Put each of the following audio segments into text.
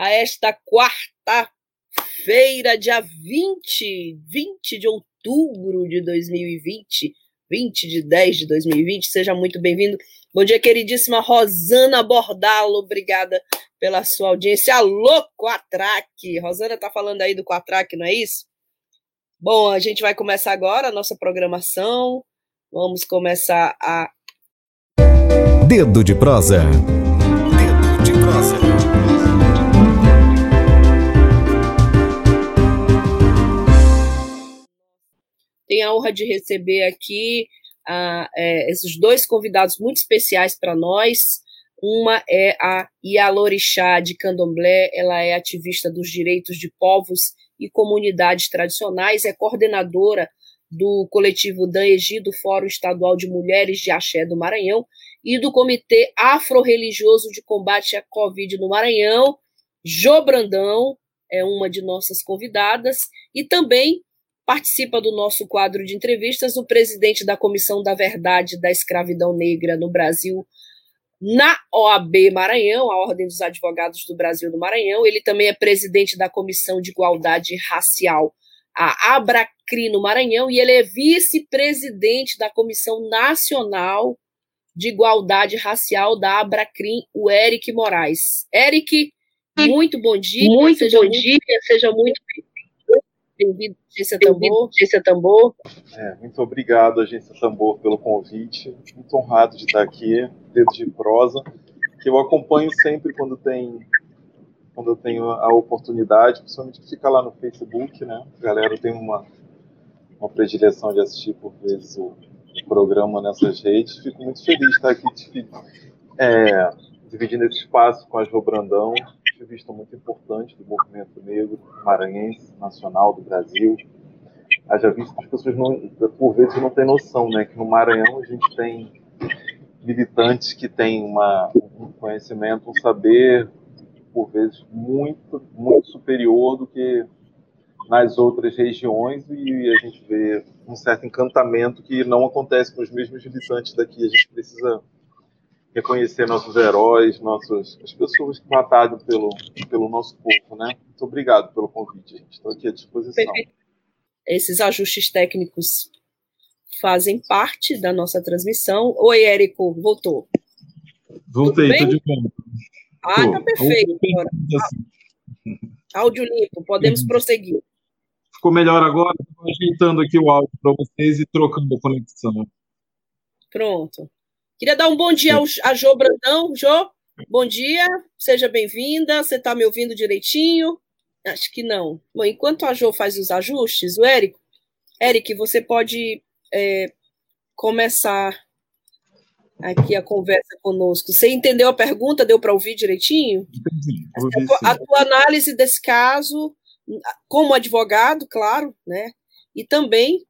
a esta quarta-feira, dia 20, 20 de outubro de 2020, 20 de 10 de 2020. Seja muito bem-vindo. Bom dia, queridíssima Rosana Bordalo. Obrigada pela sua audiência. Alô, Quatraque. Rosana tá falando aí do Quatraque, não é isso? Bom, a gente vai começar agora a nossa programação. Vamos começar a. Dedo de prosa. Dedo de prosa. Tenho a honra de receber aqui é, esses dois convidados muito especiais para nós. Uma é a Yalorixá de Candomblé, ela é ativista dos direitos de povos e comunidades tradicionais, é coordenadora do coletivo DANEGI, do Fórum Estadual de Mulheres de Axé do Maranhão, e do Comitê Afro-Religioso de Combate à Covid no Maranhão. Jo Brandão é uma de nossas convidadas, e também Participa do nosso quadro de entrevistas o presidente da Comissão da Verdade da Escravidão Negra no Brasil, na OAB Maranhão, a Ordem dos Advogados do Brasil do Maranhão. Ele também é presidente da Comissão de Igualdade Racial, a Abracri no Maranhão, e ele é vice-presidente da Comissão Nacional de Igualdade Racial da Abracrim, o Eric Moraes. Eric, muito bom dia. Muito seja bom muito... dia, seja muito bem-vindo Agência Tambor. Agência Tambor. É, muito obrigado, Agência Tambor, pelo convite. Muito honrado de estar aqui, dedo de prosa, que eu acompanho sempre quando tem quando eu tenho a oportunidade, principalmente que fica lá no Facebook, né? A galera tem uma, uma predileção de assistir por vezes o, o programa nessas redes. Fico muito feliz de estar aqui é, dividindo esse espaço com a Jo Brandão, ativista muito importante do movimento negro maranhense, nacional do Brasil. Haja visto que as pessoas, não, por vezes, não têm noção, né? Que no Maranhão a gente tem militantes que têm uma, um conhecimento, um saber, por vezes, muito, muito superior do que nas outras regiões e a gente vê um certo encantamento que não acontece com os mesmos militantes daqui. A gente precisa reconhecer nossos heróis, nossos, as pessoas que mataram pelo, pelo nosso povo, né? Muito obrigado pelo convite, gente. Estou aqui à disposição. Esses ajustes técnicos fazem parte da nossa transmissão. Oi, Érico, voltou. Voltei, estou de volta. Ah, tá perfeito. Áudio limpo, podemos prosseguir. Ficou melhor agora? Estou ajeitando aqui o áudio para vocês e trocando a conexão. Pronto. Queria dar um bom dia ao, a Jô Brandão. Jô, bom dia, seja bem-vinda. Você está me ouvindo direitinho? Acho que não. Bom, enquanto a Jô faz os ajustes, o Érico, Eric, você pode é, começar aqui a conversa conosco. Você entendeu a pergunta? Deu para ouvir direitinho? Entendi. A tua, a tua análise desse caso, como advogado, claro, né? E também,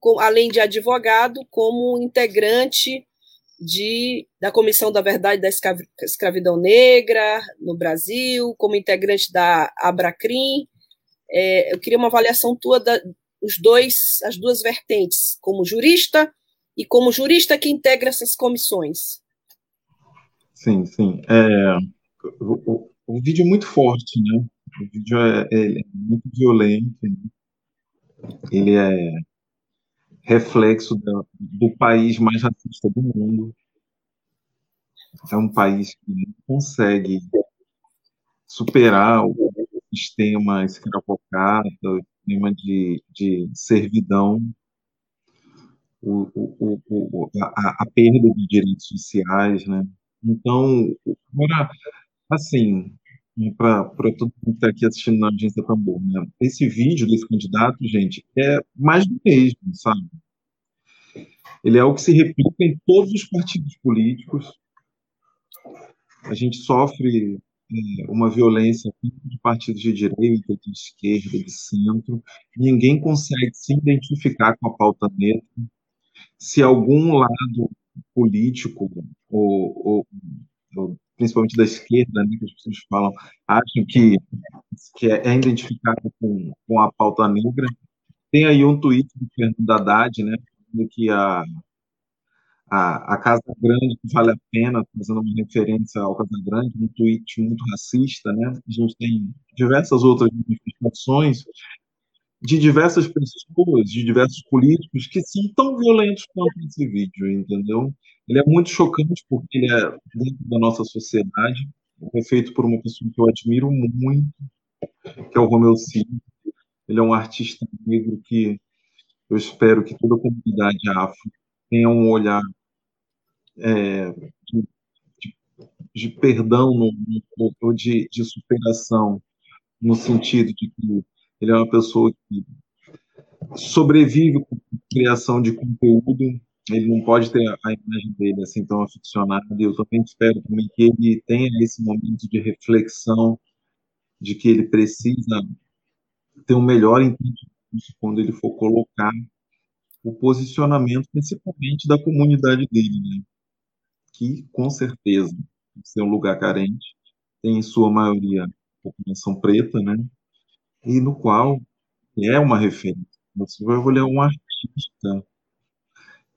com, além de advogado, como integrante de, da Comissão da Verdade da Escravidão Negra no Brasil, como integrante da Abracrim. É, eu queria uma avaliação tua da, os dois, as duas vertentes, como jurista e como jurista que integra essas comissões. Sim, sim. É, o, o, o, vídeo é muito forte, né? O vídeo é, é muito violento. Né? Ele é reflexo do, do país mais racista do mundo. É um país que não consegue superar o sistema escravocrata, o sistema de, de servidão, o, o, o, a, a, perda de direitos sociais, né? Então, agora, assim, para todo mundo que está aqui assistindo na audiência Tambor. Né? Esse vídeo desse candidato, gente, é mais do mesmo, sabe? Ele é o que se replica em todos os partidos políticos. A gente sofre é, uma violência de partidos de direita, de esquerda, de centro. Ninguém consegue se identificar com a pauta negra. Se algum lado político, ou, ou, ou principalmente da esquerda, né, que as pessoas falam, acham que, que é, é identificado com, com a pauta negra, tem aí um tweet do Fernando Haddad, né, que a a, a Casa Grande vale a pena, fazendo uma referência ao Casa Grande, um tweet muito racista, né? A gente tem diversas outras manifestações de diversas pessoas, de diversos políticos que são tão violentos quanto esse vídeo, entendeu? Ele é muito chocante porque ele é dentro da nossa sociedade, é feito por uma pessoa que eu admiro muito, que é o Romeu Cid. Ele é um artista negro que eu espero que toda a comunidade afro tenha um olhar é, de, de, de, perdão no, ou de, de superação, no sentido de que ele é uma pessoa que sobrevive com criação de conteúdo, ele não pode ter a imagem dele assim tão aficionada, eu também espero também que ele tenha esse momento de reflexão, de que ele precisa ter um melhor entendimento quando ele for colocar o posicionamento, principalmente da comunidade dele, né? que, com certeza, é um lugar carente, tem em sua maioria população preta, né? E no qual é uma referência. Você vai olhar um artista,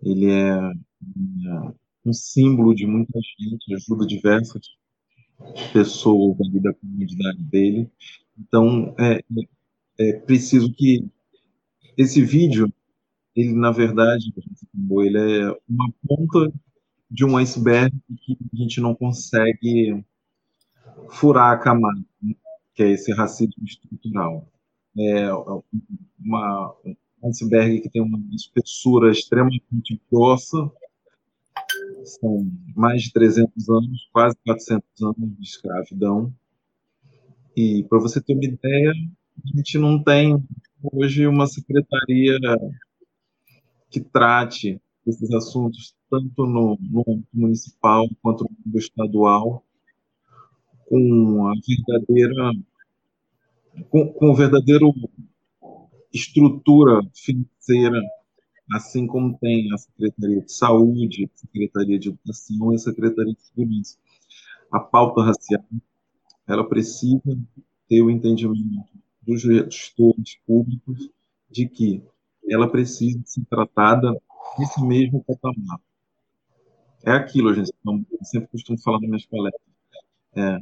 ele é, é um símbolo de muita gente, ajuda diversas pessoas ali da comunidade dele. Então, é, é preciso que esse vídeo, ele, na verdade, ele é uma ponta de um iceberg que a gente não consegue furar a camada, né? Que é esse racismo estrutural. É uma, um iceberg que tem uma espessura extremamente grossa, são mais de 300 anos, quase 400 anos de escravidão. E, para você ter uma ideia, a gente não tem hoje uma secretaria que trate esses assuntos tanto no, no municipal quanto no estadual, com a verdadeira com, com a verdadeira estrutura financeira, assim como tem a Secretaria de Saúde, a Secretaria de Educação e a Secretaria de Segurança. A pauta racial, ela precisa ter o entendimento dos gestores públicos de que ela precisa ser tratada nesse mesmo patamar. É aquilo, gente. Eu sempre costumo falar nas minhas palestras. É,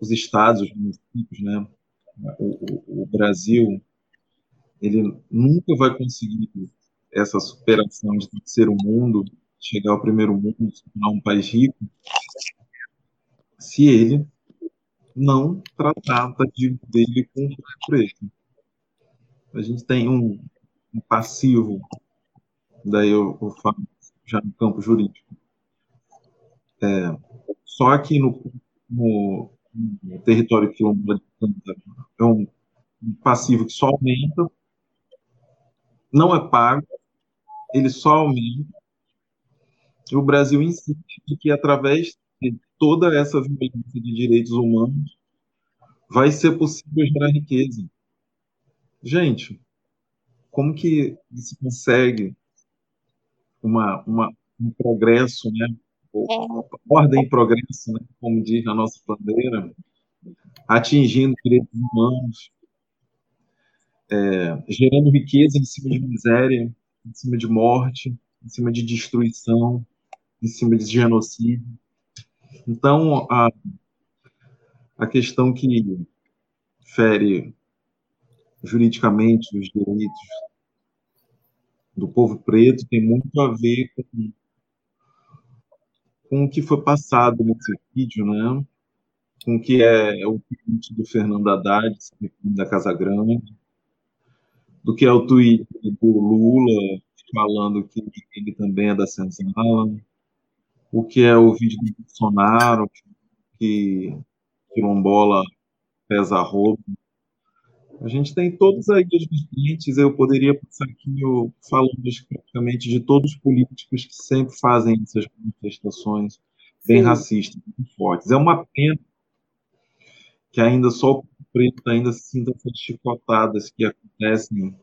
os estados, os municípios, né? O, o, o, Brasil, ele nunca vai conseguir essa superação de ser o mundo, chegar ao primeiro mundo, se tornar um país rico, se ele não tratar da dívida dele com o preço. A gente tem um, um passivo, daí eu, eu falo já no campo jurídico. É, só que no, no, no território quilombola de Canta é um, passivo que só aumenta, não é pago, ele só aumenta. E o Brasil insiste que, através de toda essa violência de direitos humanos, vai ser possível gerar riqueza. Gente, como que se consegue uma, uma, um progresso, né? Ordem e progresso, né? como diz a nossa bandeira, atingindo direitos humanos, é, gerando riqueza em cima de miséria, em cima de morte, em cima de destruição, em cima de genocídio. Então, a, a questão que fere juridicamente os direitos do povo preto tem muito a ver com, com o que foi passado nesse vídeo, né? com o que é o tweet do Fernando Haddad, da Casa Grande, do que é o tweet do Lula falando que ele também é da senzala, o que é o vídeo do Bolsonaro, que quilombola pesa roubo, a gente tem todos aí os vertentes, eu poderia passar aqui falando praticamente de todos os políticos que sempre fazem essas manifestações, bem Sim. racistas, muito fortes. É uma pena que ainda só o preto ainda sinta essas chicotadas que acontecem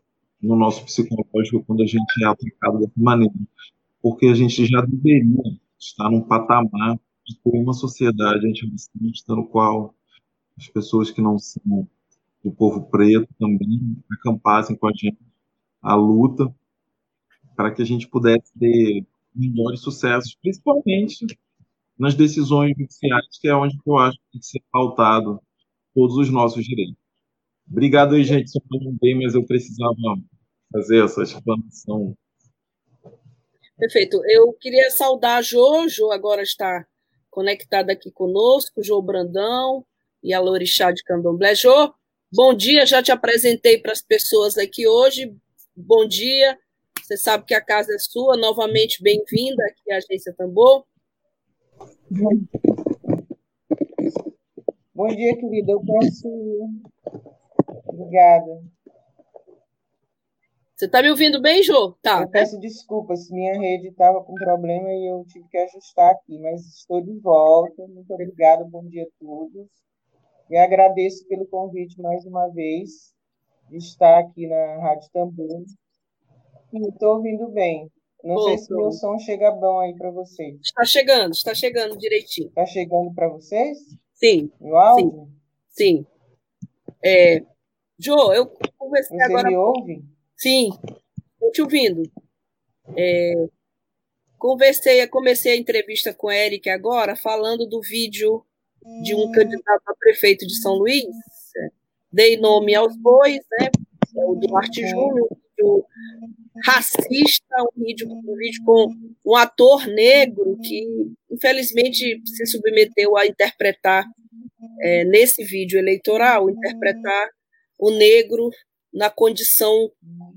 no nosso psicológico quando a gente é atacado dessa maneira, porque a gente já deveria estar num patamar de ter uma sociedade antirracista no qual as pessoas que não são do povo preto também acampassem com a gente a luta para que a gente pudesse ter melhores sucessos, principalmente nas decisões judiciais, que é onde eu acho que tem que ser pautado todos os nossos direitos. Obrigado aí, gente. Só falando bem, mas eu precisava fazer essa explanação. Perfeito. Eu queria saudar a Jo. Jo agora está conectada aqui conosco, Jo Brandão e a Lorixá de Candomblé. Jo, bom dia. Já te apresentei para as pessoas aqui hoje. Bom dia. Você sabe que a casa é sua. Novamente, bem-vinda aqui à Agência Tambor. Bom dia, querida. Eu posso. Obrigada. Você está me ouvindo bem, Jô? Tá. Eu peço desculpas, minha rede estava com problema e eu tive que ajustar aqui, mas estou de volta. Muito obrigada, bom dia a todos. E agradeço pelo convite mais uma vez de estar aqui na Rádio Tambor. Estou ouvindo bem. Não sei se meu som chega bom aí para vocês. Está chegando, está chegando direitinho. Está chegando para vocês? Sim. Meu áudio? Sim. sim. É, jo, eu conversei Você agora. Você me ouve? Sim, estou te ouvindo. É, conversei, comecei a entrevista com a Eric agora, falando do vídeo de um candidato a prefeito de São Luís. Dei nome aos bois, né? É o Duarte Júnior, vídeo racista, um vídeo, um vídeo com um ator negro que, infelizmente, se submeteu a interpretar, é, nesse vídeo eleitoral, interpretar o negro na condição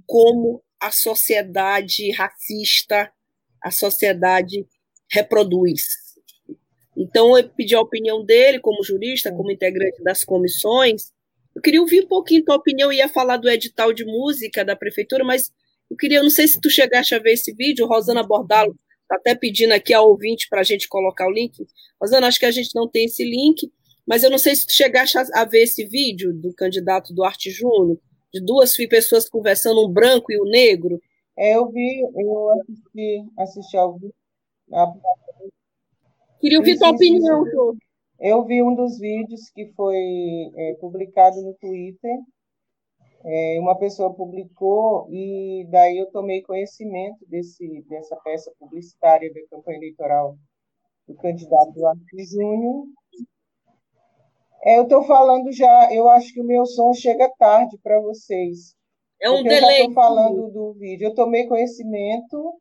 como a sociedade racista, a sociedade reproduz. Então, eu pedi a opinião dele, como jurista, como integrante das comissões. Eu queria ouvir um pouquinho tua opinião, ia falar do edital de música da prefeitura, mas eu queria, não sei se tu chegaste a ver esse vídeo, Rosana Bordalo está até pedindo aqui ao ouvinte para a gente colocar o link. Rosana, acho que a gente não tem esse link, mas eu não sei se tu chegaste a ver esse vídeo do candidato Duarte Júnior, de duas pessoas conversando, um branco e um negro. É, eu vi, eu assisti, assisti ao vídeo. Queria ouvir tua opinião, Jô. Eu vi um dos vídeos que foi é, publicado no Twitter. É, uma pessoa publicou e daí eu tomei conhecimento desse, dessa peça publicitária da campanha eleitoral do candidato Duarte Júnior é, eu estou falando já, eu acho que o meu som chega tarde para vocês. É um delay. Eu estou falando do vídeo. Eu tomei conhecimento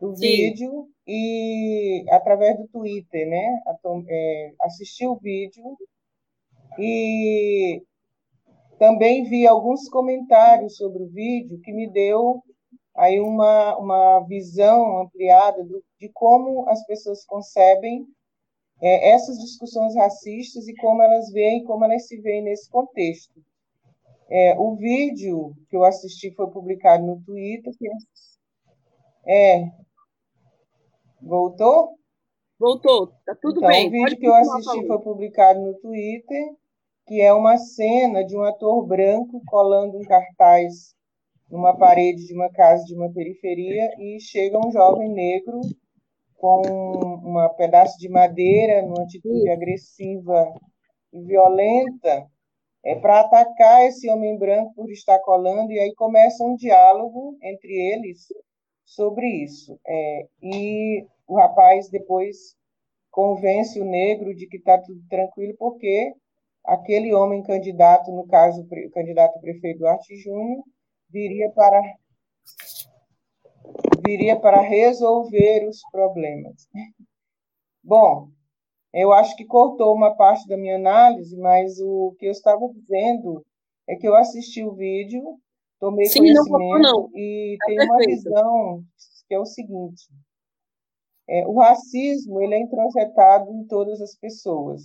do Sim. vídeo e através do Twitter, né? É, assisti o vídeo e também vi alguns comentários sobre o vídeo que me deu aí uma, uma visão ampliada do, de como as pessoas concebem é, essas discussões racistas e como elas veem, como elas se veem nesse contexto. É, o vídeo que eu assisti foi publicado no Twitter. É, voltou? Voltou, tá tudo então, bem. O vídeo que eu assisti foi publicado no Twitter, que é uma cena de um ator branco colando um cartaz numa parede de uma casa de uma periferia e chega um jovem negro com um pedaço de madeira, numa atitude agressiva e violenta, é para atacar esse homem branco por estar colando, e aí começa um diálogo entre eles sobre isso. É, e o rapaz depois convence o negro de que está tudo tranquilo, porque aquele homem candidato, no caso, o candidato prefeito Duarte Júnior, viria para viria para resolver os problemas. Bom, eu acho que cortou uma parte da minha análise, mas o que eu estava dizendo é que eu assisti o vídeo, tomei Sim, conhecimento não, não. e tá tenho uma visão que é o seguinte: é, o racismo ele é introjetado em todas as pessoas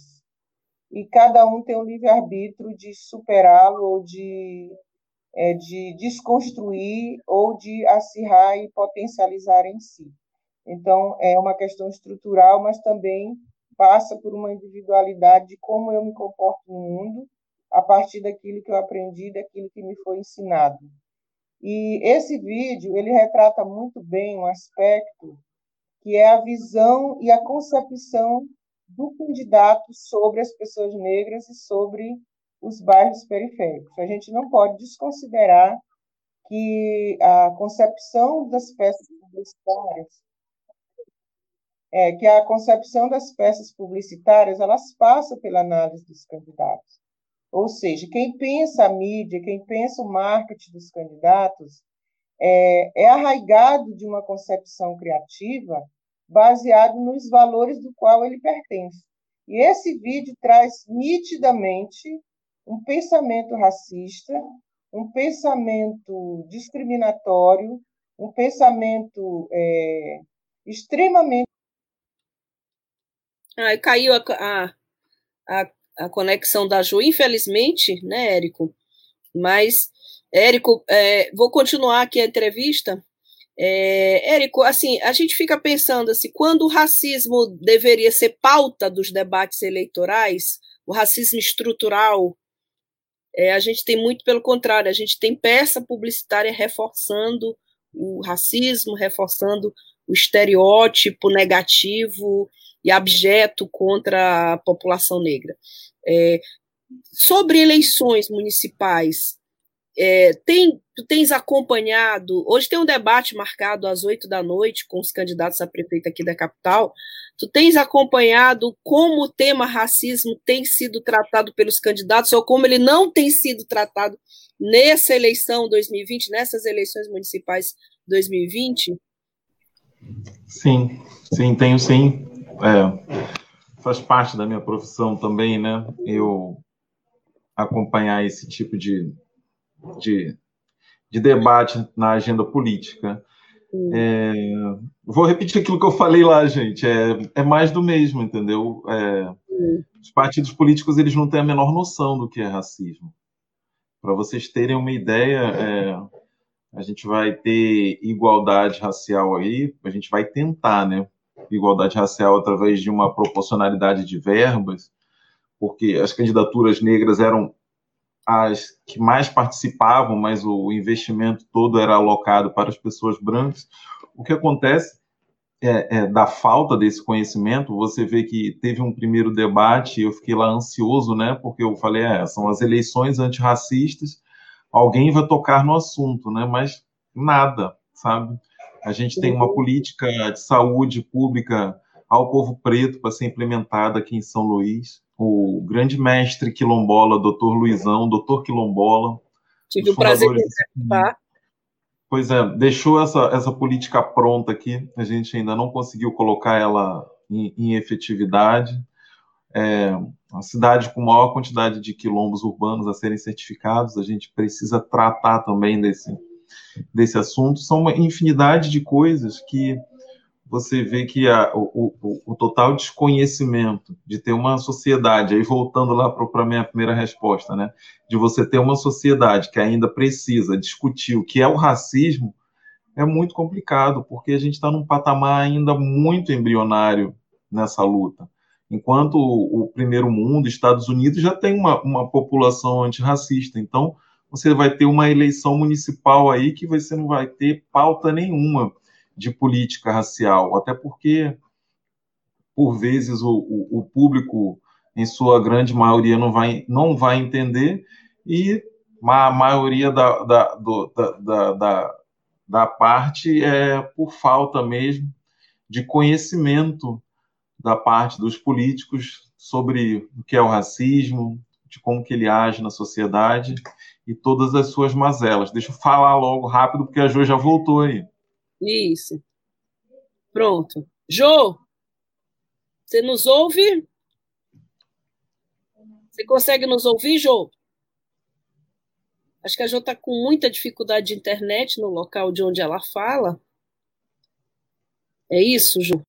e cada um tem o livre arbítrio de superá-lo ou de é, de desconstruir ou de acirrar e potencializar em si. Então, é uma questão estrutural, mas também passa por uma individualidade de como eu me comporto no mundo a partir daquilo que eu aprendi, daquilo que me foi ensinado. E esse vídeo, ele retrata muito bem um aspecto que é a visão e a concepção do candidato sobre as pessoas negras e sobre os bairros periféricos. A gente não pode desconsiderar que a concepção das peças publicitárias é que a concepção das peças publicitárias elas passam pela análise dos candidatos. Ou seja, quem pensa a mídia, quem pensa o marketing dos candidatos, é, é arraigado de uma concepção criativa baseado nos valores do qual ele pertence. E esse vídeo traz nitidamente um pensamento racista, um pensamento discriminatório, um pensamento é, extremamente. Ah, caiu a, a, a a conexão da Ju, infelizmente, né, Érico? Mas, Érico, é, vou continuar aqui a entrevista. É, Érico, assim, a gente fica pensando assim, quando o racismo deveria ser pauta dos debates eleitorais, o racismo estrutural, é, a gente tem muito pelo contrário, a gente tem peça publicitária reforçando o racismo, reforçando o estereótipo negativo e abjeto contra a população negra. É, sobre eleições municipais, é, tem, tu tens acompanhado, hoje tem um debate marcado às oito da noite com os candidatos a prefeito aqui da capital, tu tens acompanhado como o tema racismo tem sido tratado pelos candidatos ou como ele não tem sido tratado nessa eleição 2020, nessas eleições municipais 2020? Sim, sim, tenho sim. É, faz parte da minha profissão também, né? Eu acompanhar esse tipo de, de, de debate na agenda política. É, vou repetir aquilo que eu falei lá, gente. É, é mais do mesmo, entendeu? É, os partidos políticos eles não têm a menor noção do que é racismo. Para vocês terem uma ideia, é, a gente vai ter igualdade racial aí, a gente vai tentar, né? Igualdade racial através de uma proporcionalidade de verbas, porque as candidaturas negras eram as que mais participavam, mas o investimento todo era alocado para as pessoas brancas. O que acontece é, é, da falta desse conhecimento, você vê que teve um primeiro debate, eu fiquei lá ansioso, né? Porque eu falei, é, são as eleições antirracistas, alguém vai tocar no assunto, né? Mas nada, sabe? A gente tem uma política de saúde pública ao povo preto para ser implementada aqui em São Luís. O grande mestre quilombola, doutor Luizão, doutor quilombola. Tive o prazer de participar. Pois é, deixou essa, essa política pronta aqui, a gente ainda não conseguiu colocar ela em, em efetividade. É, uma cidade com maior quantidade de quilombos urbanos a serem certificados, a gente precisa tratar também desse, desse assunto, são uma infinidade de coisas que você vê que a, o, o, o, total desconhecimento de ter uma sociedade, aí voltando lá para a minha primeira resposta, né, de você ter uma sociedade que ainda precisa discutir o que é o racismo, é muito complicado, porque a gente está num patamar ainda muito embrionário nessa luta. Enquanto o, primeiro mundo, Estados Unidos, já tem uma, uma população antirracista. Então, você vai ter uma eleição municipal aí que você não vai ter pauta nenhuma de política racial, até porque, por vezes, o, o, o público, em sua grande maioria, não vai, não vai entender, e a maioria da, da, do, da, da, da parte é por falta mesmo de conhecimento da parte dos políticos sobre o que é o racismo, de como que ele age na sociedade e todas as suas mazelas. Deixa eu falar logo rápido, porque a Jo já voltou aí. Isso. Pronto. Jo, você nos ouve? Você consegue nos ouvir, Jo? Acho que a Jo está com muita dificuldade de internet no local de onde ela fala. É isso, Jo?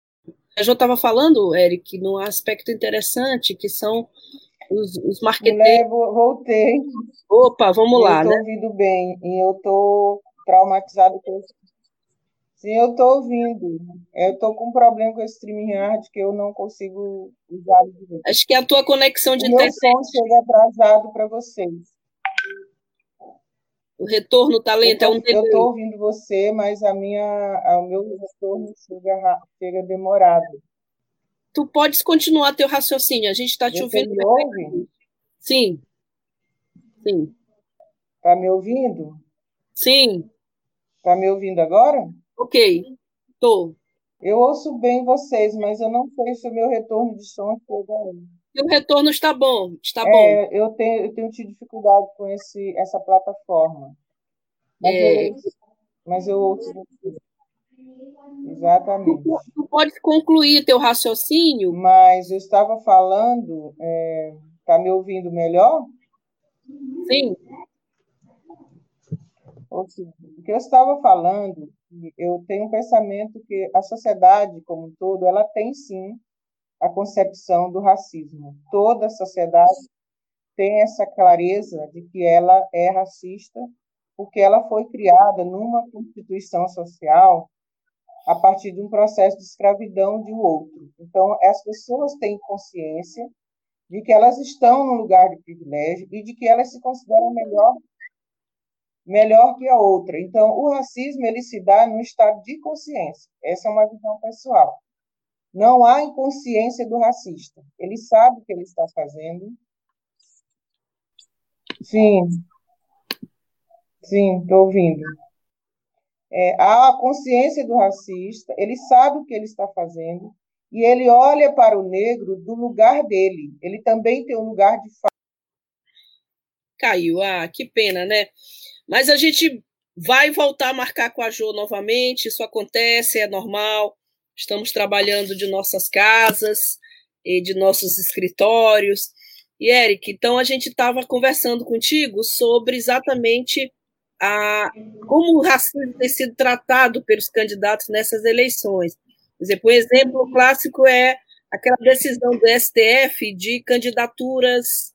A Jo estava falando, Eric, num aspecto interessante, que são os, os marqueteiros. voltei. Opa, vamos lá, eu né? ouvindo bem e eu estou traumatizado com isso. Sim, eu estou ouvindo. Eu estou com um problema com esse StreamYard que eu não consigo usar. Acho que é a tua conexão de o internet. Meu som chega atrasado para vocês. O retorno está lento, é um Eu estou ouvindo você, mas a minha, o meu retorno chega, chega demorado. Tu podes continuar teu raciocínio, a gente está te ouvindo. Me ouve? Sim. Sim. Está me ouvindo? Sim. Está me ouvindo agora? Ok, estou. Eu ouço bem vocês, mas eu não sei se o meu retorno de som chega aí. O retorno está bom, está é, bom. Eu tenho, eu tenho tido dificuldade com esse, essa plataforma. Mas, é... eu, mas eu ouço vocês. Exatamente. Tu, tu pode concluir teu raciocínio? Mas eu estava falando, está é, tá me ouvindo melhor? Sim. O que eu estava falando, eu tenho um pensamento que a sociedade como um todo, ela tem sim a concepção do racismo. Toda a sociedade tem essa clareza de que ela é racista, porque ela foi criada numa constituição social a partir de um processo de escravidão de um outro. Então, as pessoas têm consciência de que elas estão num lugar de privilégio e de que elas se consideram melhor melhor que a outra. Então, o racismo ele se dá no estado de consciência. Essa é uma visão pessoal. Não há inconsciência do racista. Ele sabe o que ele está fazendo. Sim. Sim, estou ouvindo. É, a consciência do racista, ele sabe o que ele está fazendo e ele olha para o negro do lugar dele. Ele também tem um lugar de fala. Caiu, ah, que pena, né? Mas a gente vai voltar a marcar com a Jo novamente, isso acontece, é normal. Estamos trabalhando de nossas casas e de nossos escritórios. E, Eric, então a gente estava conversando contigo sobre exatamente a, como o racismo tem sido tratado pelos candidatos nessas eleições. Por exemplo, o exemplo clássico é aquela decisão do STF de candidaturas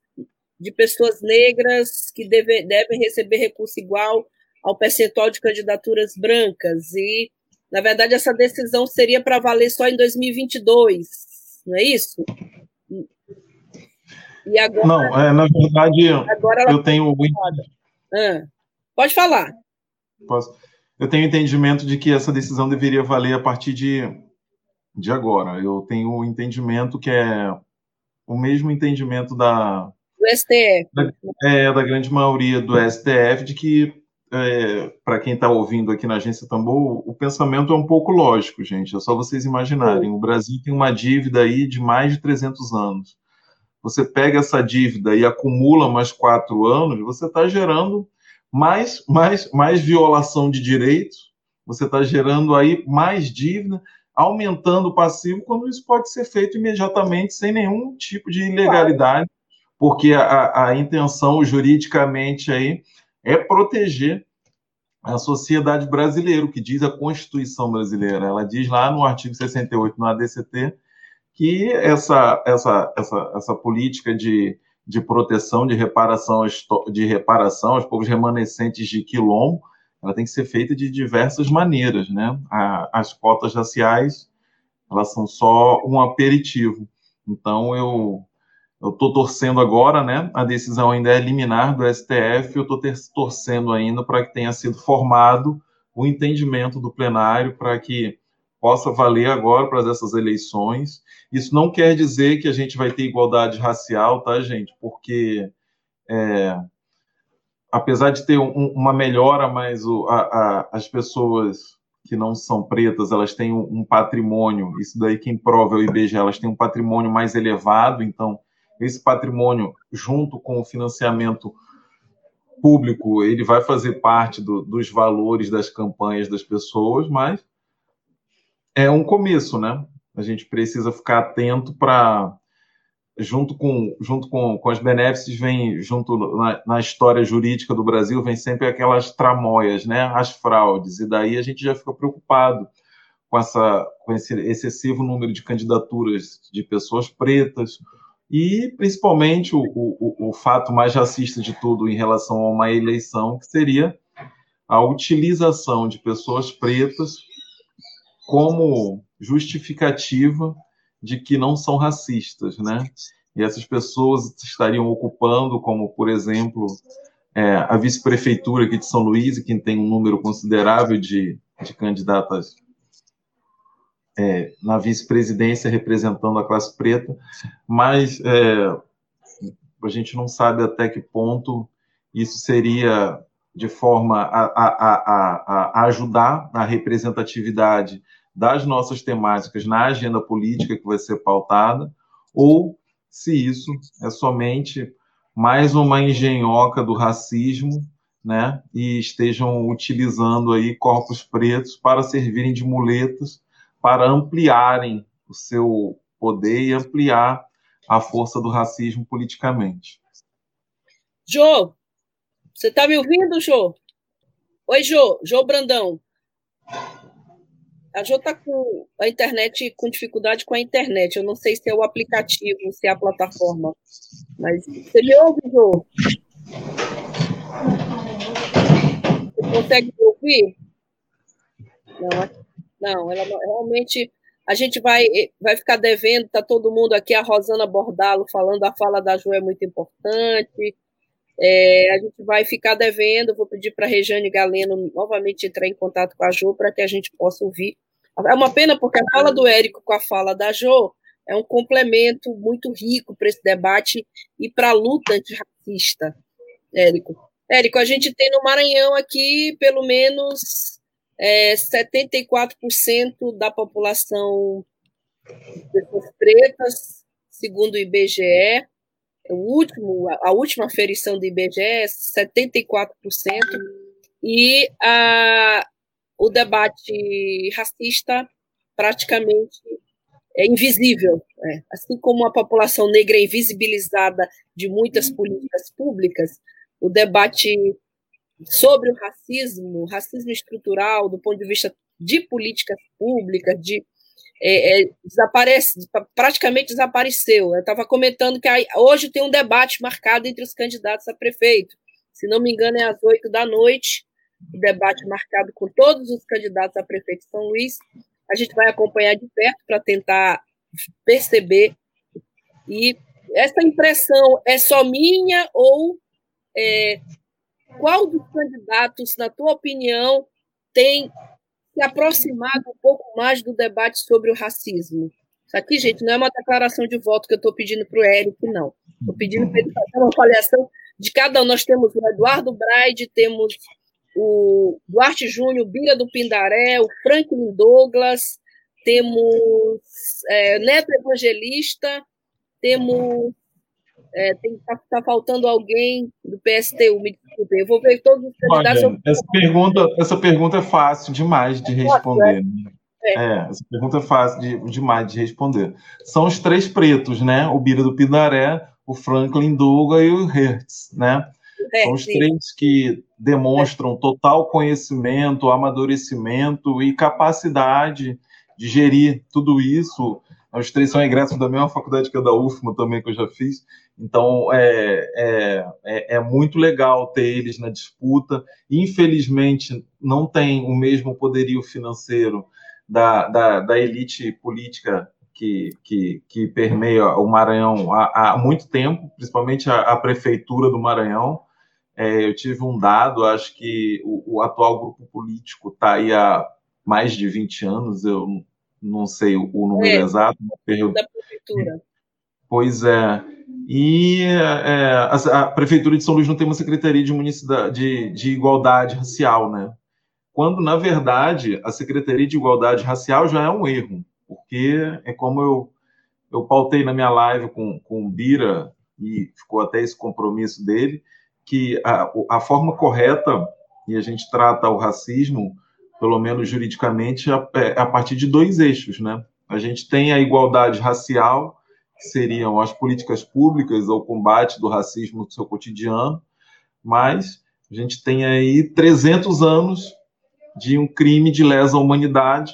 de pessoas negras que deve, devem receber recurso igual ao percentual de candidaturas brancas. E, na verdade, essa decisão seria para valer só em 2022, não é isso? E agora, não, é, na verdade, agora eu tenho. Ah, pode falar. Posso? Eu tenho entendimento de que essa decisão deveria valer a partir de, de agora. Eu tenho o entendimento que é o mesmo entendimento da, do STF. Da, é, da grande maioria do STF, de que, é, para quem está ouvindo aqui na Agência Tambor, o pensamento é um pouco lógico, gente. É só vocês imaginarem. O Brasil tem uma dívida aí de mais de 300 anos. Você pega essa dívida e acumula mais quatro anos, você está gerando mais, mais, mais violação de direitos, você está gerando aí mais dívida, aumentando o passivo, quando isso pode ser feito imediatamente, sem nenhum tipo de ilegalidade porque a, a intenção juridicamente aí é proteger a sociedade brasileira, o que diz a Constituição brasileira. Ela diz lá no artigo 68 no ADCT que essa, essa, essa, essa política de, de proteção, de reparação, de reparação aos povos remanescentes de quilombo, ela tem que ser feita de diversas maneiras, né? as cotas raciais, elas são só um aperitivo. Então, eu eu estou torcendo agora, né? A decisão ainda é liminar do STF. Eu estou torcendo ainda para que tenha sido formado o entendimento do plenário para que possa valer agora para essas eleições. Isso não quer dizer que a gente vai ter igualdade racial, tá, gente? Porque é, apesar de ter um, uma melhora, mas o, a, a, as pessoas que não são pretas, elas têm um, um patrimônio, isso daí quem prova é o IBGE, elas têm um patrimônio mais elevado, então esse patrimônio, junto com o financiamento público, ele vai fazer parte do, dos valores das campanhas das pessoas, mas é um começo, né? A gente precisa ficar atento para junto com junto com, com as benéficas vem junto na, na, história jurídica do Brasil vem sempre aquelas tramóias, né? As fraudes e daí a gente já fica preocupado com essa com esse excessivo número de candidaturas de pessoas pretas e principalmente o, o, o fato mais racista de tudo em relação a uma eleição, que seria a utilização de pessoas pretas como justificativa de que não são racistas, né? E essas pessoas estariam ocupando, como por exemplo, é, a vice-prefeitura aqui de São Luís, que tem um número considerável de, de candidatas é, na vice-presidência representando a classe preta, mas é, a gente não sabe até que ponto isso seria de forma a, a, a, a ajudar na representatividade das nossas temáticas na agenda política que vai ser pautada, ou se isso é somente mais uma engenhoca do racismo, né, e estejam utilizando aí corpos pretos para servirem de muletas para ampliarem o seu poder e ampliar a força do racismo politicamente. Jô, você está me ouvindo, Jô? Oi, Jô, Jô Brandão. A Jô está com a internet, com dificuldade com a internet. Eu não sei se é o aplicativo, se é a plataforma. Mas você me ouve, Jô? Você consegue me ouvir? Não, não, ela realmente a gente vai, vai ficar devendo, tá todo mundo aqui, a Rosana Bordalo falando, a fala da Ju é muito importante. É, a gente vai ficar devendo, vou pedir para a Rejane Galeno novamente entrar em contato com a Jo para que a gente possa ouvir. É uma pena porque a fala do Érico com a fala da Jo é um complemento muito rico para esse debate e para a luta antirracista, Érico. Érico, a gente tem no Maranhão aqui pelo menos é, 74% da população de pessoas pretas, segundo o IBGE, o último, a última ferição do IBGE é 74%, e a, o debate racista praticamente é invisível. É. Assim como a população negra é invisibilizada de muitas políticas públicas, o debate sobre o racismo, racismo estrutural, do ponto de vista de políticas públicas, de é, é, desaparece, praticamente desapareceu. Eu estava comentando que aí, hoje tem um debate marcado entre os candidatos a prefeito. Se não me engano, é às oito da noite, o debate marcado com todos os candidatos a prefeito de São Luís. A gente vai acompanhar de perto para tentar perceber. E essa impressão é só minha ou é, qual dos candidatos, na tua opinião, tem se aproximado um pouco mais do debate sobre o racismo? Isso aqui, gente, não é uma declaração de voto que eu estou pedindo para o Érico, não. Estou pedindo para ele fazer uma avaliação de cada um. Nós temos o Eduardo Braide, temos o Duarte Júnior, o Bira do Pindaré, o Franklin Douglas, temos é, Neto Evangelista, temos é, tá, tá, faltando alguém do PSTU, me desculpe. Eu vou ver todos os candidatos. Olha, essa, pergunta, essa pergunta é fácil demais de responder. É. é, essa pergunta é fácil de, demais de responder. São os três pretos, né? O Bira do Pindaré, o Franklin Duga e o Hertz, né? É, São os sim. três que demonstram é. total conhecimento, amadurecimento e capacidade de gerir tudo isso. Os três são egressos da mesma faculdade que a da UFMA também, que eu já fiz. Então, é, é, é, é, muito legal ter eles na disputa. Infelizmente, não tem o mesmo poderio financeiro da, da, da elite política que, que, que, permeia o Maranhão há, há muito tempo, principalmente a, a prefeitura do Maranhão. É, eu tive um dado, acho que o, o atual grupo político está aí há mais de 20 anos, eu não sei o, o número é, exato. Da prefeitura. Pois é. E é, a, a, Prefeitura de São Luís não tem uma Secretaria de, de, de Igualdade Racial, né? Quando, na verdade, a Secretaria de Igualdade Racial já é um erro, porque é como eu, eu pautei na minha live com, com o Bira, e ficou até esse compromisso dele, que a, a forma correta, e a gente trata o racismo, pelo menos juridicamente, a, é a partir de dois eixos, né? A gente tem a igualdade racial, que seriam as políticas públicas ou combate do racismo no seu cotidiano, mas a gente tem aí 300 anos de um crime de lesa humanidade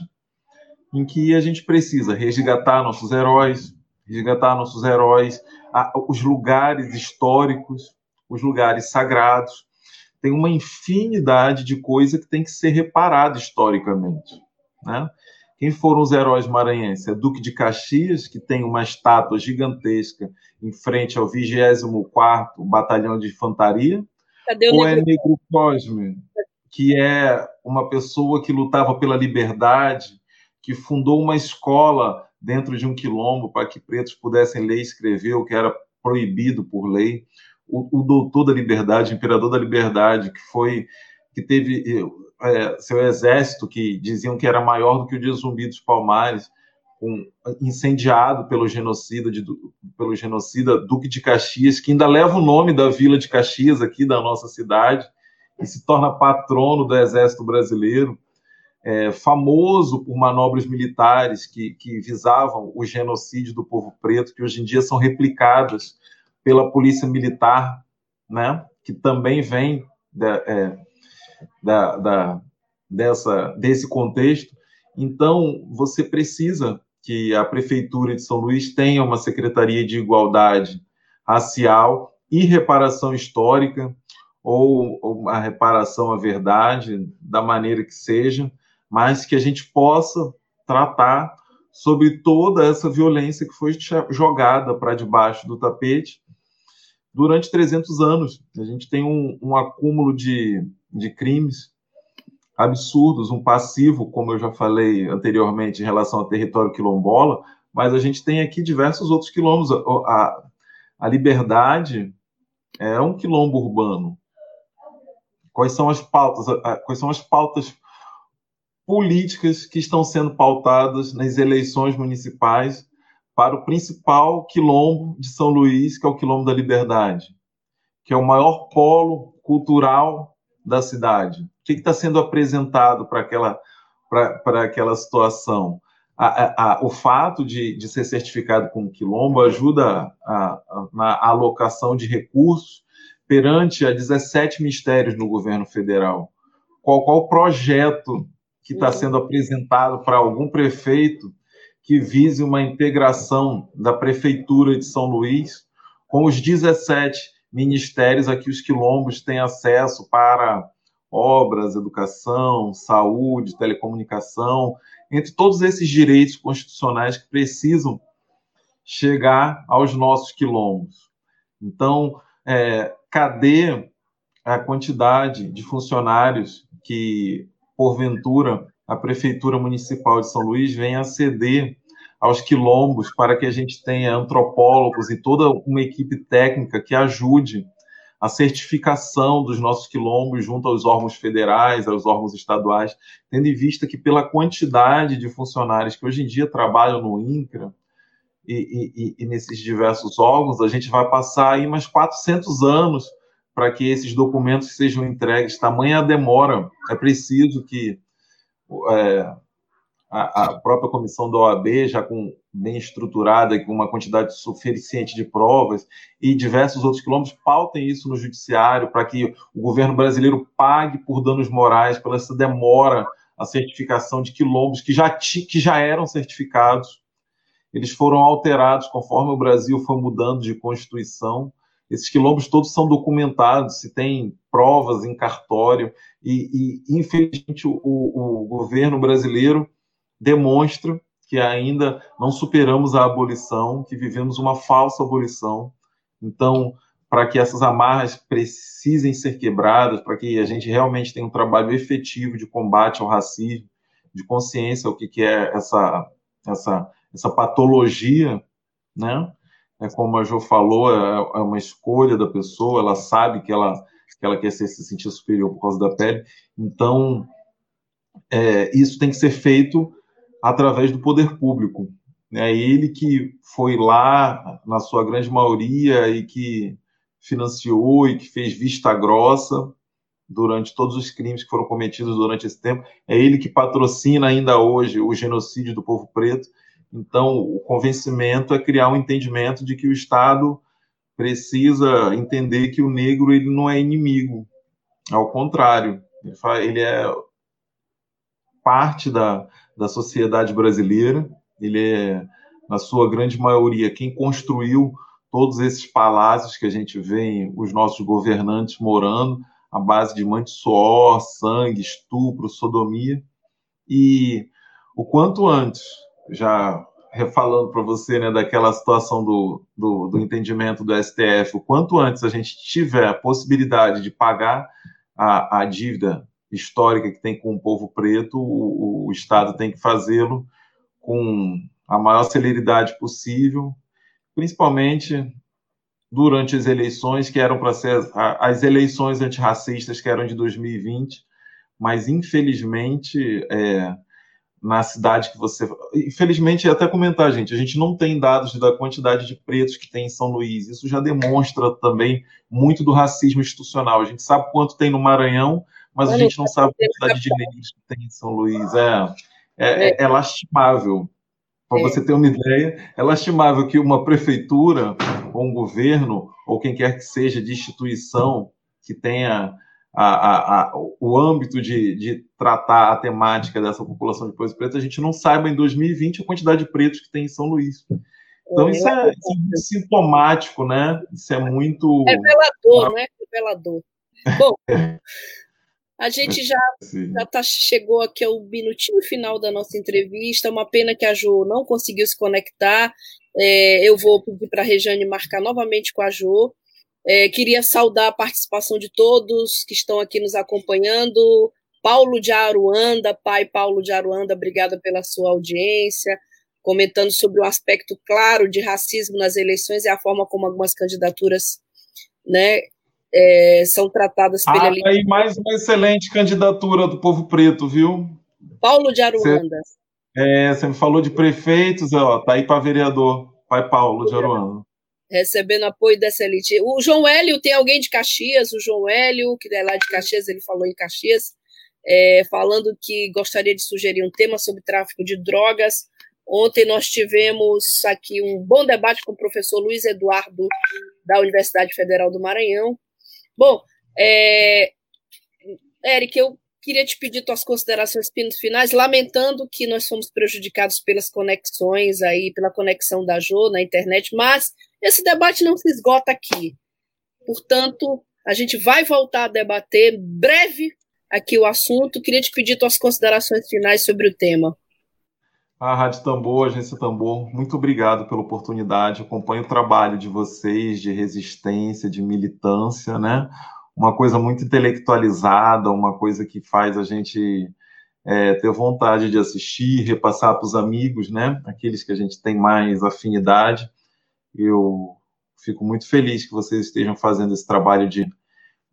em que a gente precisa resgatar nossos heróis, resgatar nossos heróis, os lugares históricos, os lugares sagrados. Tem uma infinidade de coisa que tem que ser reparada historicamente, né? Quem foram os heróis maranhenses? É Duque de Caxias, que tem uma estátua gigantesca em frente ao 24º Batalhão de Infantaria. Cadê o Ou é Negro Cosme, que é uma pessoa que lutava pela liberdade, que fundou uma escola dentro de um quilombo para que pretos pudessem ler e escrever, o que era proibido por lei. O, o doutor da liberdade, imperador da liberdade, que foi que teve é, seu exército, que diziam que era maior do que o de Zumbi dos Palmares, um, incendiado pelo genocida, de, pelo genocida Duque de Caxias, que ainda leva o nome da vila de Caxias aqui da nossa cidade, e se torna patrono do exército brasileiro, é, famoso por manobras militares que, que visavam o genocídio do povo preto, que hoje em dia são replicadas pela polícia militar, né, que também vem da, é, da, da, dessa, desse contexto. Então, você precisa que a Prefeitura de São Luís tenha uma Secretaria de Igualdade Racial e Reparação Histórica, ou uma reparação à verdade, da maneira que seja, mas que a gente possa tratar sobre toda essa violência que foi jogada para debaixo do tapete durante 300 anos. A gente tem um, um acúmulo de, de crimes absurdos, um passivo, como eu já falei anteriormente, em relação ao território quilombola, mas a gente tem aqui diversos outros quilombos. A, a, a liberdade é um quilombo urbano. Quais são as pautas? Quais são as pautas políticas que estão sendo pautadas nas eleições municipais para o principal quilombo de São Luís, que é o Quilombo da Liberdade, que é o maior polo cultural da cidade. O que está sendo apresentado para aquela, para aquela situação? A, a, a, o fato de, de, ser certificado como quilombo ajuda na alocação de recursos perante a 17 ministérios no governo federal. Qual, qual o projeto que está sendo apresentado para algum prefeito que vise uma integração da Prefeitura de São Luís com os 17 ministérios a que os quilombos têm acesso para obras, educação, saúde, telecomunicação, entre todos esses direitos constitucionais que precisam chegar aos nossos quilombos. Então, é, cadê a quantidade de funcionários que, porventura, a Prefeitura Municipal de São Luís venha ceder aos quilombos para que a gente tenha antropólogos e toda uma equipe técnica que ajude a certificação dos nossos quilombos junto aos órgãos federais, aos órgãos estaduais, tendo em vista que pela quantidade de funcionários que hoje em dia trabalham no INCRA e, e, e nesses diversos órgãos, a gente vai passar aí mais 400 anos para que esses documentos sejam entregues. Tamanha demora, é preciso que é, a, a, própria comissão da OAB, já com bem estruturada, com uma quantidade suficiente de provas, e diversos outros quilômetros, pautem isso no judiciário para que o governo brasileiro pague por danos morais, pela essa demora a certificação de quilombos que já, que já eram certificados. Eles foram alterados conforme o Brasil foi mudando de constituição. Esses quilombos todos são documentados, se tem provas em cartório, e, e infelizmente, o, o, governo brasileiro demonstra que ainda não superamos a abolição, que vivemos uma falsa abolição. Então, para que essas amarras precisem ser quebradas, para que a gente realmente tenha um trabalho efetivo de combate ao racismo, de consciência o que, que é essa, essa, essa patologia, né? É como a Jo falou, é, é uma escolha da pessoa, ela sabe que ela que ela quer se sentir superior por causa da pele. Então, é, isso tem que ser feito através do poder público. É ele que foi lá, na sua grande maioria, e que financiou e que fez vista grossa durante todos os crimes que foram cometidos durante esse tempo. É ele que patrocina ainda hoje o genocídio do povo preto. Então, o convencimento é criar um entendimento de que o Estado precisa entender que o negro ele não é inimigo, ao contrário, ele, é parte da, da sociedade brasileira, ele é, na sua grande maioria, quem construiu todos esses palácios que a gente vê os nossos governantes morando, à base de manto suor, sangue, estupro, sodomia, e o quanto antes, já refalando para você, né, daquela situação do, do, do, entendimento do STF, o quanto antes a gente tiver a possibilidade de pagar a, a dívida histórica que tem com o povo preto, o, o Estado tem que fazê-lo com a maior celeridade possível, principalmente durante as eleições que eram para ser as eleições antirracistas que eram de 2020, mas infelizmente é, na cidade que você. Infelizmente, até comentar, gente, a gente não tem dados da quantidade de pretos que tem em São Luís. Isso já demonstra também muito do racismo institucional. A gente sabe quanto tem no Maranhão, mas a gente não sabe a quantidade de negros que tem em São Luís. É, é, é, é lastimável. Para é. você ter uma ideia, é lastimável que uma prefeitura, ou um governo, ou quem quer que seja de instituição que tenha a, a, o âmbito de, de, tratar a temática dessa população de pretos pretos, a gente não saiba em 2020 a quantidade de pretos que tem em São Luís. Então, isso é, isso é sintomático, né? Isso é muito. Revelador, né? Revelador. Bom, a gente já, já tá, chegou aqui ao minutinho final da nossa entrevista. Uma pena que a Jo não conseguiu se conectar. É, eu vou pedir para a Rejane marcar novamente com a Jo. É, queria saudar a participação de todos que estão aqui nos acompanhando. Paulo de Aruanda, pai Paulo de Aruanda, obrigada pela sua audiência, comentando sobre o aspecto claro de racismo nas eleições e a forma como algumas candidaturas né, é, são tratadas pela ah, aí mais uma excelente candidatura do povo preto, viu? Paulo de Aruanda. Você, é, você me falou de prefeitos, ó, tá aí para vereador, pai Paulo de Aruanda recebendo apoio dessa elite. O João Hélio, tem alguém de Caxias, o João Hélio, que é lá de Caxias, ele falou em Caxias, é, falando que gostaria de sugerir um tema sobre tráfico de drogas. Ontem nós tivemos aqui um bom debate com o professor Luiz Eduardo, da Universidade Federal do Maranhão. Bom, é, Eric, eu queria te pedir tuas considerações finais, lamentando que nós fomos prejudicados pelas conexões aí, pela conexão da Jo na internet, mas esse debate não se esgota aqui. Portanto, a gente vai voltar a debater breve aqui o assunto. Queria te pedir tuas considerações finais sobre o tema. A Rádio Tambor, Agência Tambor, muito obrigado pela oportunidade. Acompanho o trabalho de vocês de resistência, de militância, né? Uma coisa muito intelectualizada, uma coisa que faz a gente é, ter vontade de assistir, repassar para os amigos, né? Aqueles que a gente tem mais afinidade. Eu fico muito feliz que vocês estejam fazendo esse trabalho de,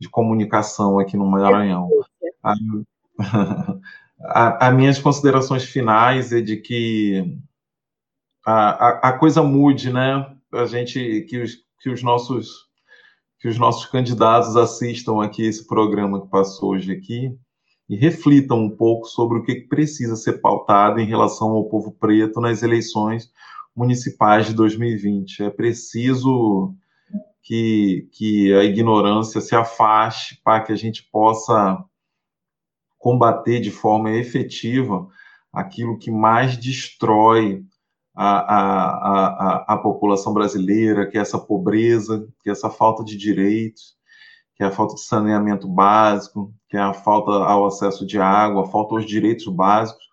de comunicação aqui no Maranhão. A, a, a, minhas considerações finais é de que a, a, a, coisa mude, né? A gente que os, que os nossos que os nossos candidatos assistam aqui esse programa que passou hoje aqui e reflitam um pouco sobre o que precisa ser pautado em relação ao povo preto nas eleições municipais de 2020. É preciso que, que a ignorância se afaste para que a gente possa combater de forma efetiva aquilo que mais destrói a, a, a, a, população brasileira, que é essa pobreza, que é essa falta de direitos, que é a falta de saneamento básico, que é a falta ao acesso de água, a falta aos direitos básicos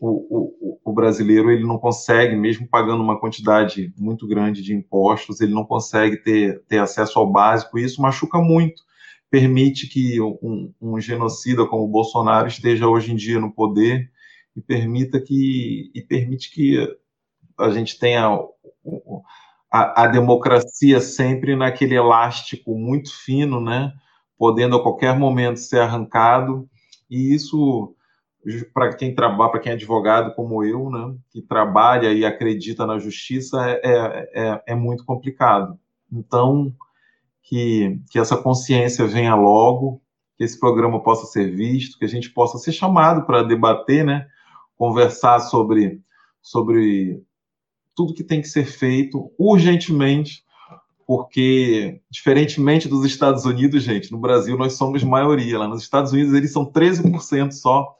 o, o, o, brasileiro ele não consegue, mesmo pagando uma quantidade muito grande de impostos, ele não consegue ter, ter acesso ao básico, e isso machuca muito. Permite que um, um genocida como o Bolsonaro esteja hoje em dia no poder e permita que e permite que a gente tenha a, a democracia sempre naquele elástico muito fino, né? Podendo a qualquer momento ser arrancado, e isso para quem trabalha, para quem é advogado como eu, né, que trabalha e acredita na justiça, é, é, é, é muito complicado. Então, que, que essa consciência venha logo, que esse programa possa ser visto, que a gente possa ser chamado para debater, né, conversar sobre, sobre tudo que tem que ser feito urgentemente, porque, diferentemente dos Estados Unidos, gente, no Brasil nós somos maioria, lá nos Estados Unidos eles são 13% só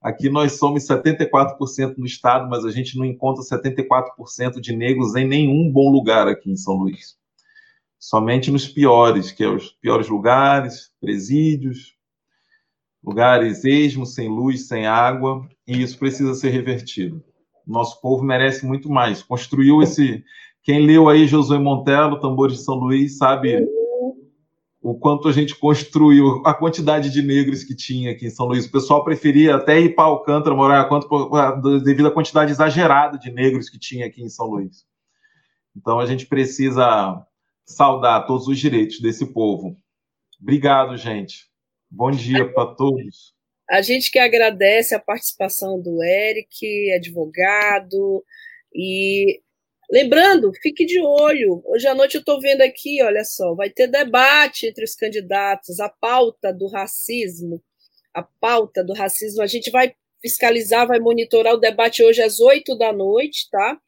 Aqui nós somos 74% no estado, mas a gente não encontra 74% de negros em nenhum bom lugar aqui em São Luís. Somente nos piores, que é os piores lugares, presídios, lugares esmos, sem luz, sem água, e isso precisa ser revertido. Nosso povo merece muito mais. Construiu esse. Quem leu aí Josué Montelo, Tambores de São Luís, sabe o quanto a gente construiu, a quantidade de negros que tinha aqui em São Luís. O pessoal preferia até ir para Alcântara morar, quanto, devido à quantidade exagerada de negros que tinha aqui em São Luís. Então a gente precisa saudar todos os direitos desse povo. Obrigado, gente. Bom dia para todos. A gente que agradece a participação do Eric, advogado, e lembrando, fique de olho. Hoje à noite eu estou vendo aqui, olha só, vai ter debate entre os candidatos, a pauta do racismo, a pauta do racismo. A gente vai fiscalizar, vai monitorar o debate hoje às oito da noite, tá?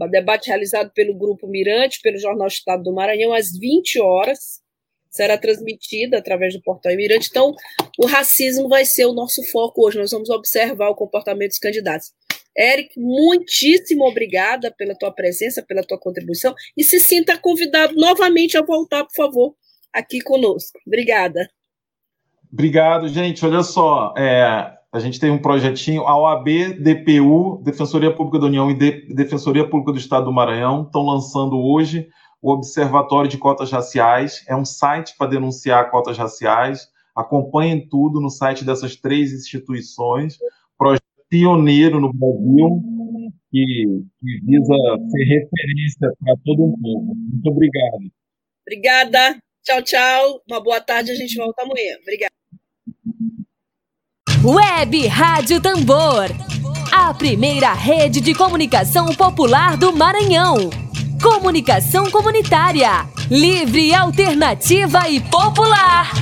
O debate realizado pelo Grupo Mirante, pelo Jornal Estado do Maranhão, às 20 horas será transmitida através do portal Imirante. Então, o racismo vai ser o nosso foco hoje. Nós vamos observar o comportamento dos candidatos. Eric, muitíssimo obrigada pela tua presença, pela tua contribuição e se sinta convidado novamente a voltar, por favor, aqui conosco. Obrigada. Obrigado, gente. Olha só, é, a gente tem um projetinho, a OAB, DPU, Defensoria Pública da União e Defensoria Pública do Estado do Maranhão estão lançando hoje o Observatório de Cotas Raciais. É um site para denunciar cotas raciais. Acompanhem tudo no site dessas três instituições. Projeto pioneiro no Brasil que, que visa ser referência para todo um povo. Muito obrigado. Obrigada. Tchau, tchau. Uma boa tarde. A gente volta amanhã. Obrigada. Web Rádio Tambor. A primeira rede de comunicação popular do Maranhão. Comunicação comunitária, livre, alternativa e popular.